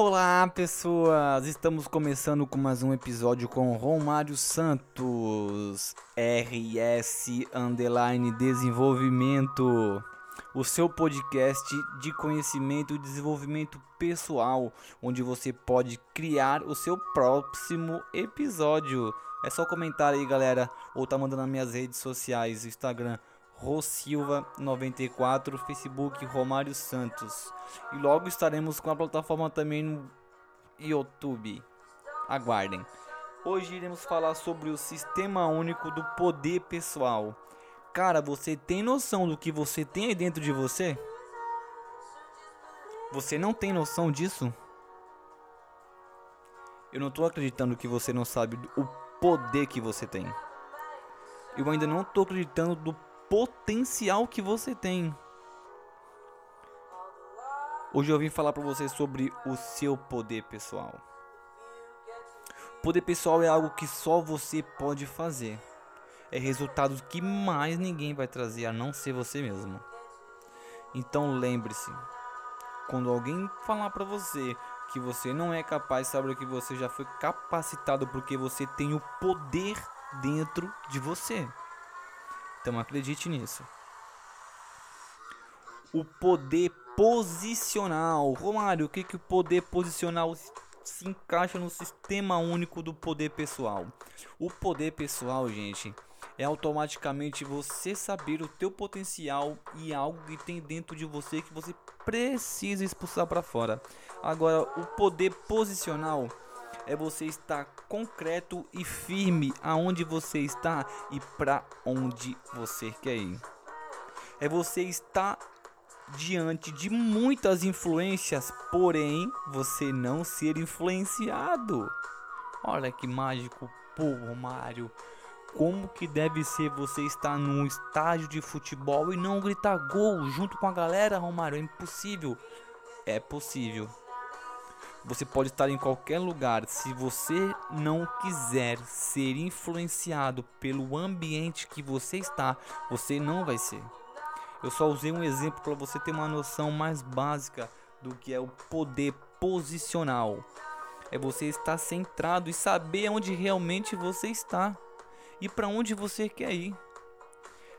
Olá pessoas, estamos começando com mais um episódio com Romário Santos, RS Underline Desenvolvimento, o seu podcast de conhecimento e desenvolvimento pessoal, onde você pode criar o seu próximo episódio. É só comentar aí galera, ou tá mandando nas minhas redes sociais, Instagram, Rosilva94, Facebook Romário Santos. E logo estaremos com a plataforma também no YouTube. Aguardem. Hoje iremos falar sobre o sistema único do poder pessoal. Cara, você tem noção do que você tem aí dentro de você? Você não tem noção disso? Eu não tô acreditando que você não sabe o poder que você tem. Eu ainda não tô acreditando do potencial que você tem. Hoje eu vim falar para você sobre o seu poder pessoal. Poder pessoal é algo que só você pode fazer. É resultado que mais ninguém vai trazer a não ser você mesmo. Então lembre-se, quando alguém falar para você que você não é capaz, sabe que você já foi capacitado porque você tem o poder dentro de você. Então acredite nisso. O poder posicional. Romário, o que, que o poder posicional se encaixa no sistema único do poder pessoal? O poder pessoal, gente, é automaticamente você saber o teu potencial e algo que tem dentro de você que você precisa expulsar para fora. Agora, o poder posicional é você estar concreto e firme aonde você está e para onde você quer ir. É você estar diante de muitas influências, porém você não ser influenciado. Olha que mágico, pô, Mário. Como que deve ser você estar num estádio de futebol e não gritar gol junto com a galera, Romário? É impossível. É possível. Você pode estar em qualquer lugar. Se você não quiser ser influenciado pelo ambiente que você está, você não vai ser. Eu só usei um exemplo para você ter uma noção mais básica do que é o poder posicional. É você estar centrado e saber onde realmente você está e para onde você quer ir.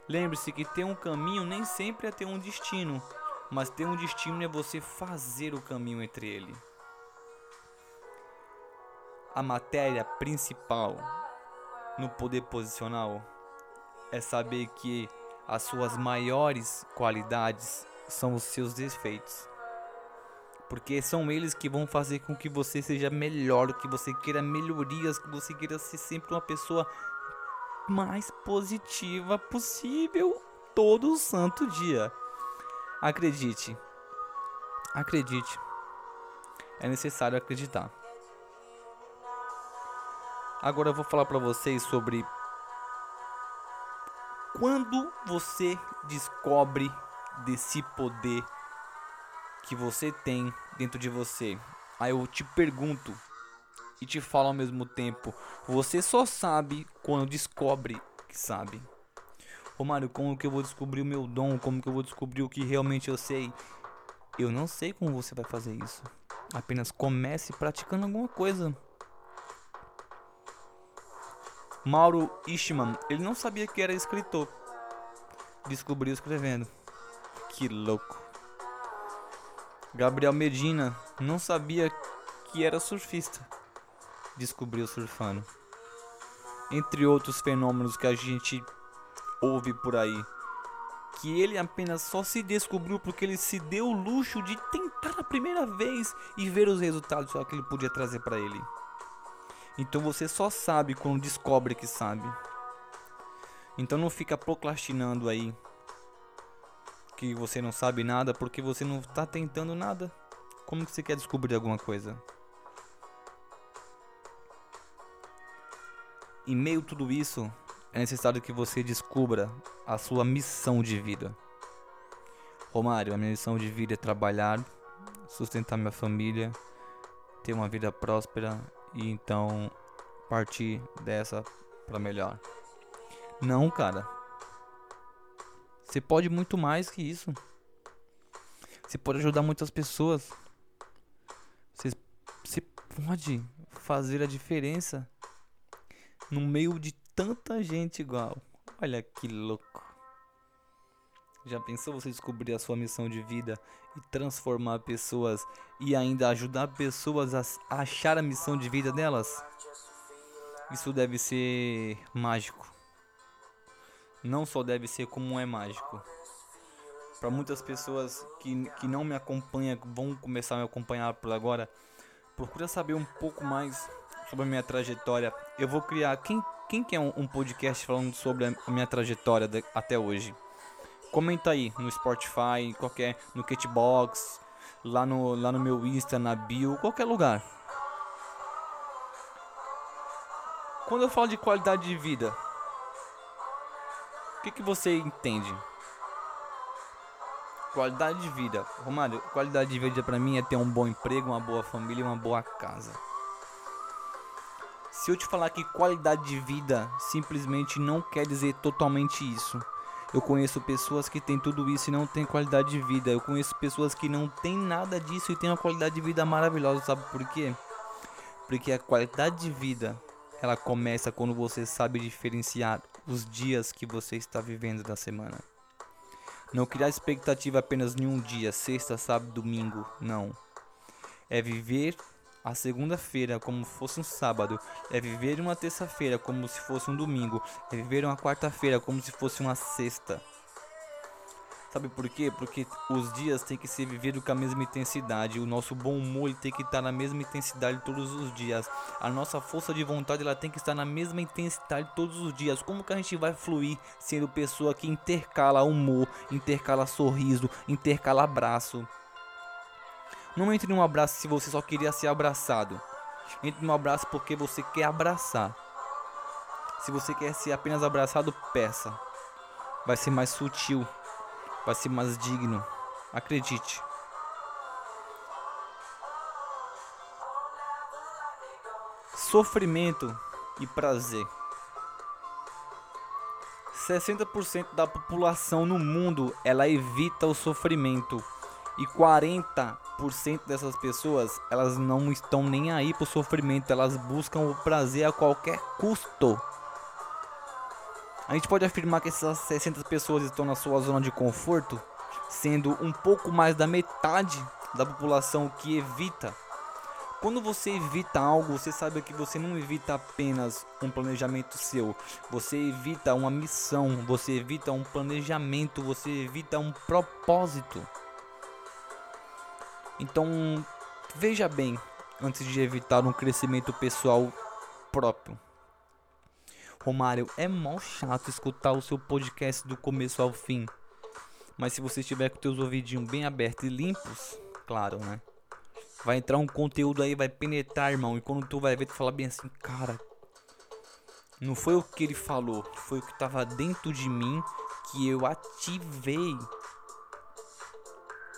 Lembre-se que ter um caminho nem sempre é ter um destino, mas ter um destino é você fazer o caminho entre ele. A matéria principal no poder posicional é saber que as suas maiores qualidades são os seus defeitos. Porque são eles que vão fazer com que você seja melhor, que você queira melhorias, que você queira ser sempre uma pessoa mais positiva possível todo santo dia. Acredite. Acredite. É necessário acreditar. Agora eu vou falar para vocês sobre quando você descobre desse poder que você tem dentro de você. Aí eu te pergunto e te falo ao mesmo tempo, você só sabe quando descobre que sabe. Romário, como que eu vou descobrir o meu dom? Como que eu vou descobrir o que realmente eu sei? Eu não sei como você vai fazer isso. Apenas comece praticando alguma coisa. Mauro Ishman, ele não sabia que era escritor. Descobriu escrevendo. Que louco. Gabriel Medina não sabia que era surfista. Descobriu surfando. Entre outros fenômenos que a gente ouve por aí. Que ele apenas só se descobriu porque ele se deu o luxo de tentar a primeira vez e ver os resultados que ele podia trazer para ele. Então você só sabe quando descobre que sabe. Então não fica procrastinando aí que você não sabe nada porque você não está tentando nada. Como que você quer descobrir alguma coisa? Em meio a tudo isso, é necessário que você descubra a sua missão de vida. Romário, a minha missão de vida é trabalhar, sustentar minha família, ter uma vida próspera e então partir dessa para melhor. Não, cara. Você pode muito mais que isso. Você pode ajudar muitas pessoas. Você você pode fazer a diferença no meio de tanta gente igual. Olha que louco. Já pensou você descobrir a sua missão de vida e transformar pessoas e ainda ajudar pessoas a achar a missão de vida delas? Isso deve ser mágico. Não só deve ser como é mágico. Para muitas pessoas que, que não me acompanham, vão começar a me acompanhar por agora, procura saber um pouco mais sobre a minha trajetória. Eu vou criar. Quem, quem quer um, um podcast falando sobre a minha trajetória de, até hoje? Comenta aí no Spotify, qualquer no Catbox, lá no, lá no meu Insta, na bio, qualquer lugar. Quando eu falo de qualidade de vida, o que, que você entende? Qualidade de vida. Romário, qualidade de vida para mim é ter um bom emprego, uma boa família e uma boa casa. Se eu te falar que qualidade de vida simplesmente não quer dizer totalmente isso. Eu conheço pessoas que têm tudo isso e não têm qualidade de vida. Eu conheço pessoas que não têm nada disso e têm uma qualidade de vida maravilhosa. Sabe por quê? Porque a qualidade de vida ela começa quando você sabe diferenciar os dias que você está vivendo da semana. Não criar expectativa apenas em um dia, sexta, sábado, domingo. Não. É viver a segunda-feira como se fosse um sábado, é viver uma terça-feira como se fosse um domingo, é viver uma quarta-feira como se fosse uma sexta. Sabe por quê? Porque os dias têm que ser vividos com a mesma intensidade. O nosso bom humor tem que estar na mesma intensidade todos os dias. A nossa força de vontade ela tem que estar na mesma intensidade todos os dias. Como que a gente vai fluir sendo pessoa que intercala humor, intercala sorriso, intercala abraço? Não entre num abraço se você só queria ser abraçado. Entre num abraço porque você quer abraçar. Se você quer ser apenas abraçado, peça. Vai ser mais sutil, vai ser mais digno. Acredite. Sofrimento e prazer. 60% da população no mundo ela evita o sofrimento e 40% dessas pessoas, elas não estão nem aí pro sofrimento, elas buscam o prazer a qualquer custo. A gente pode afirmar que essas 60 pessoas estão na sua zona de conforto, sendo um pouco mais da metade da população que evita. Quando você evita algo, você sabe que você não evita apenas um planejamento seu, você evita uma missão, você evita um planejamento, você evita um propósito. Então, veja bem antes de evitar um crescimento pessoal próprio. Romário, é mó chato escutar o seu podcast do começo ao fim. Mas se você estiver com teus ouvidinhos bem abertos e limpos, claro, né? Vai entrar um conteúdo aí, vai penetrar, irmão. E quando tu vai ver, tu fala bem assim, cara. Não foi o que ele falou, foi o que estava dentro de mim que eu ativei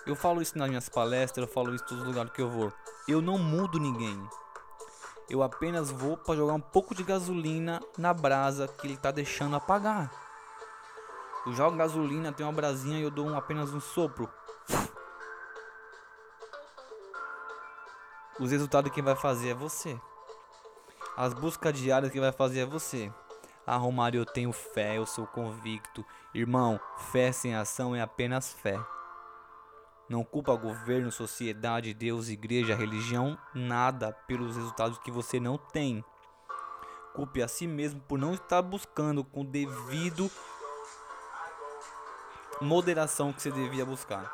eu falo isso nas minhas palestras, eu falo isso em todos os lugares que eu vou. Eu não mudo ninguém. Eu apenas vou para jogar um pouco de gasolina na brasa que ele tá deixando apagar. Eu jogo gasolina, tem uma brasinha e eu dou um, apenas um sopro. Os resultados quem vai fazer é você. As buscas diárias que vai fazer é você. Ah, Romário, eu tenho fé, eu sou convicto. Irmão, fé sem ação é apenas fé. Não culpa governo, sociedade, Deus, igreja, religião, nada pelos resultados que você não tem. Culpe a si mesmo por não estar buscando com devido moderação que você devia buscar.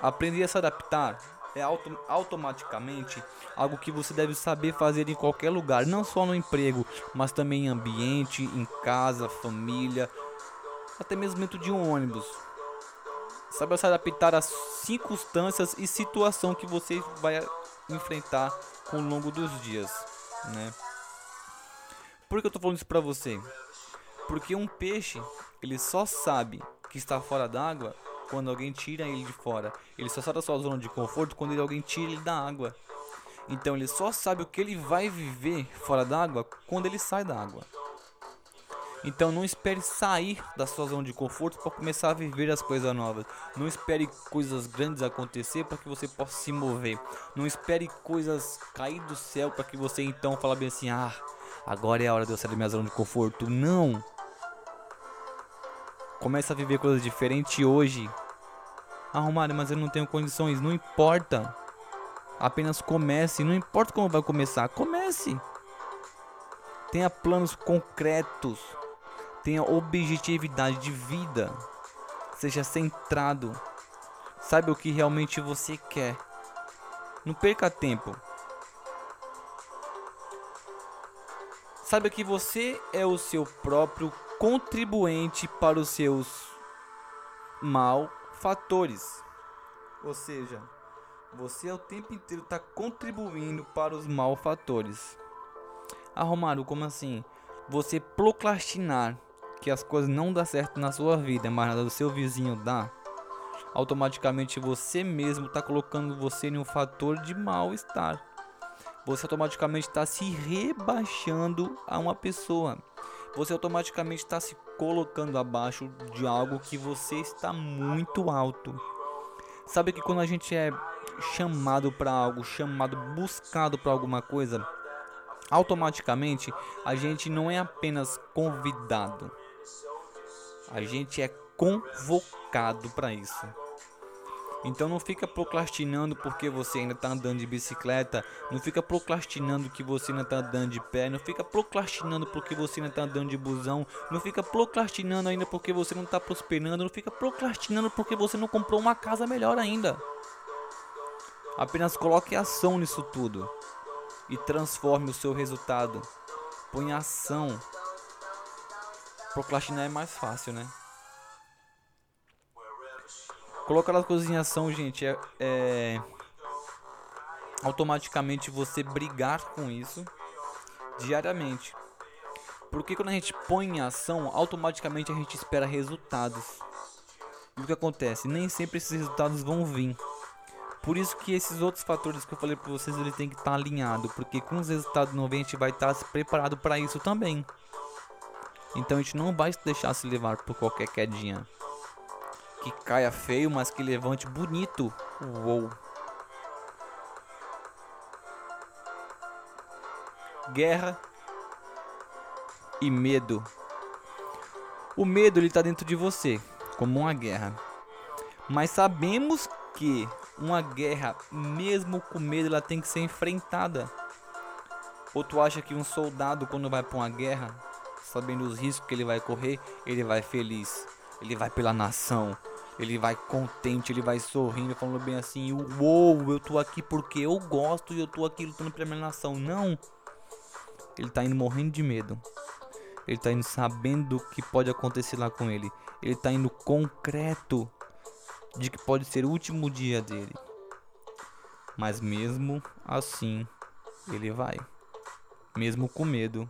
Aprender a se adaptar é auto automaticamente algo que você deve saber fazer em qualquer lugar, não só no emprego, mas também em ambiente, em casa, família, até mesmo dentro de um ônibus. Saiba se adaptar às circunstâncias e situação que você vai enfrentar com o longo dos dias, né? Por que eu tô falando isso pra você? Porque um peixe, ele só sabe que está fora d'água quando alguém tira ele de fora. Ele só sai da sua zona de conforto quando alguém tira ele da água. Então ele só sabe o que ele vai viver fora d'água quando ele sai da água. Então não espere sair da sua zona de conforto para começar a viver as coisas novas. Não espere coisas grandes acontecer para que você possa se mover. Não espere coisas cair do céu para que você então fale bem assim: "Ah, agora é a hora de eu sair da minha zona de conforto". Não. Começa a viver coisas diferentes hoje. Arrumado, mas eu não tenho condições, não importa. Apenas comece, não importa como vai começar, comece. Tenha planos concretos tenha objetividade de vida, seja centrado, saiba o que realmente você quer. Não perca tempo. Saiba que você é o seu próprio contribuinte para os seus malfatores. Ou seja, você o tempo inteiro está contribuindo para os malfatores. Ah, Romário, como assim? Você procrastinar que as coisas não dão certo na sua vida, mas nada do seu vizinho dá, automaticamente você mesmo está colocando você em um fator de mal-estar. Você automaticamente está se rebaixando a uma pessoa. Você automaticamente está se colocando abaixo de algo que você está muito alto. Sabe que quando a gente é chamado para algo, chamado, buscado para alguma coisa, automaticamente a gente não é apenas convidado, a gente é convocado para isso. Então não fica procrastinando porque você ainda está andando de bicicleta, não fica procrastinando que você ainda está andando de pé, não fica procrastinando porque você ainda está andando de busão, não fica procrastinando ainda porque você não está prosperando, não fica procrastinando porque você não comprou uma casa melhor ainda. Apenas coloque ação nisso tudo e transforme o seu resultado. Põe ação Procrastinar é mais fácil, né? Colocar as coisas em ação, gente, é, é automaticamente você brigar com isso diariamente. Porque quando a gente põe em ação, automaticamente a gente espera resultados. E o que acontece? Nem sempre esses resultados vão vir. Por isso que esses outros fatores que eu falei para vocês, ele tem que estar tá alinhado, porque com os resultados não vem, a gente vai estar tá preparado para isso também. Então a gente não vai deixar se levar por qualquer quedinha. Que caia feio, mas que levante bonito. Uou. Guerra e medo. O medo ele tá dentro de você, como uma guerra. Mas sabemos que uma guerra, mesmo com medo, ela tem que ser enfrentada. Ou tu acha que um soldado quando vai para uma guerra, sabendo os riscos que ele vai correr, ele vai feliz, ele vai pela nação, ele vai contente, ele vai sorrindo, falando bem assim: Uou, eu tô aqui porque eu gosto e eu tô aqui lutando pela minha nação. Não, ele tá indo morrendo de medo, ele tá indo sabendo o que pode acontecer lá com ele, ele tá indo concreto de que pode ser o último dia dele. Mas mesmo assim, ele vai. Mesmo com medo,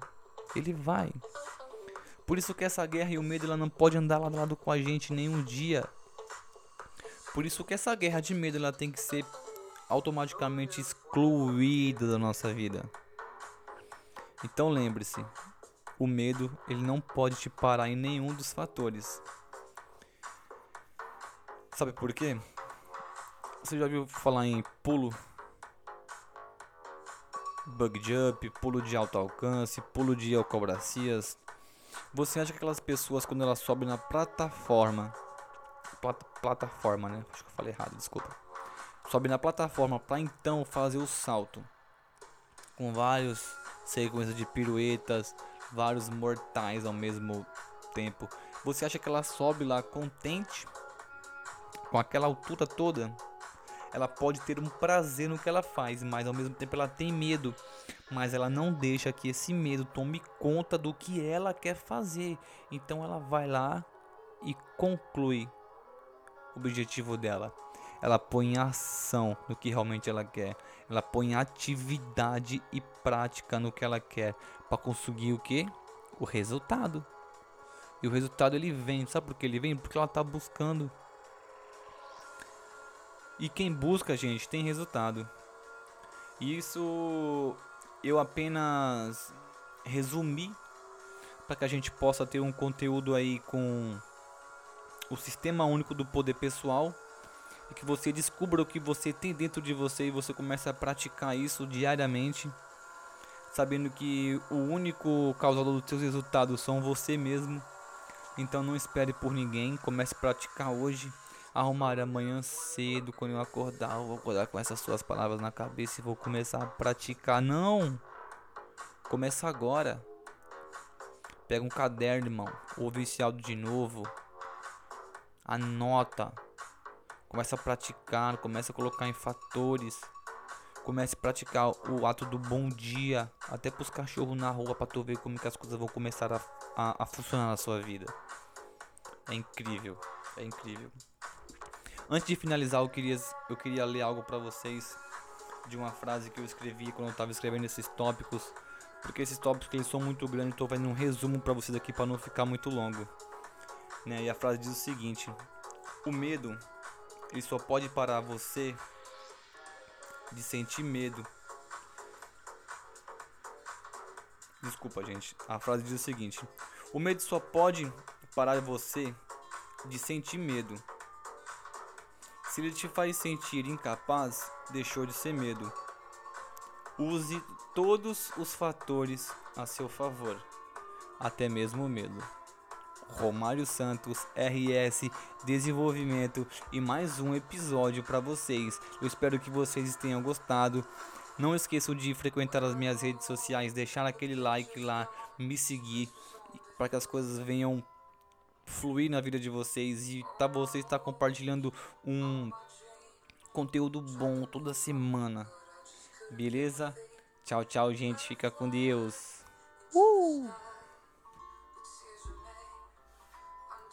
ele vai. Por isso que essa guerra e o medo ela não pode andar lado a lado com a gente nenhum dia. Por isso que essa guerra de medo ela tem que ser automaticamente excluída da nossa vida. Então lembre-se, o medo ele não pode te parar em nenhum dos fatores. Sabe por quê? Você já ouviu falar em pulo? Bug jump, pulo de alto alcance, pulo de acrobacias, você acha que aquelas pessoas quando elas sobem na plataforma, plat, plataforma, né? Acho que eu falei errado, desculpa. Sobe na plataforma para então fazer o salto com vários sequências de piruetas, vários mortais ao mesmo tempo. Você acha que ela sobe lá contente com aquela altura toda? Ela pode ter um prazer no que ela faz, mas ao mesmo tempo ela tem medo. Mas ela não deixa que esse medo tome conta do que ela quer fazer. Então ela vai lá e conclui o objetivo dela. Ela põe ação no que realmente ela quer. Ela põe atividade e prática no que ela quer para conseguir o que? O resultado. E o resultado ele vem, sabe por que ele vem? Porque ela está buscando e quem busca, gente, tem resultado. Isso eu apenas resumi para que a gente possa ter um conteúdo aí com o sistema único do poder pessoal e que você descubra o que você tem dentro de você e você comece a praticar isso diariamente, sabendo que o único causador dos seus resultados são você mesmo. Então não espere por ninguém, comece a praticar hoje. Arrumar amanhã cedo, quando eu acordar, eu vou acordar com essas suas palavras na cabeça e vou começar a praticar. Não! Começa agora. Pega um caderno, irmão. Ouve esse áudio de novo. Anota. Começa a praticar, começa a colocar em fatores. Comece a praticar o ato do bom dia. Até pros cachorros na rua pra tu ver como que as coisas vão começar a, a, a funcionar na sua vida. É incrível. É incrível. Antes de finalizar, eu queria, eu queria ler algo para vocês de uma frase que eu escrevi quando eu estava escrevendo esses tópicos, porque esses tópicos eles são muito grandes, estou fazendo um resumo para vocês aqui para não ficar muito longo. Né? E a frase diz o seguinte: O medo ele só pode parar você de sentir medo. Desculpa, gente. A frase diz o seguinte: O medo só pode parar você de sentir medo se ele te faz sentir incapaz, deixou de ser medo. Use todos os fatores a seu favor, até mesmo o medo. Romário Santos, RS Desenvolvimento e mais um episódio para vocês. Eu espero que vocês tenham gostado. Não esqueçam de frequentar as minhas redes sociais, deixar aquele like lá, me seguir para que as coisas venham fluir na vida de vocês e tá você está compartilhando um conteúdo bom toda semana. Beleza? Tchau, tchau, gente. Fica com Deus. Uh!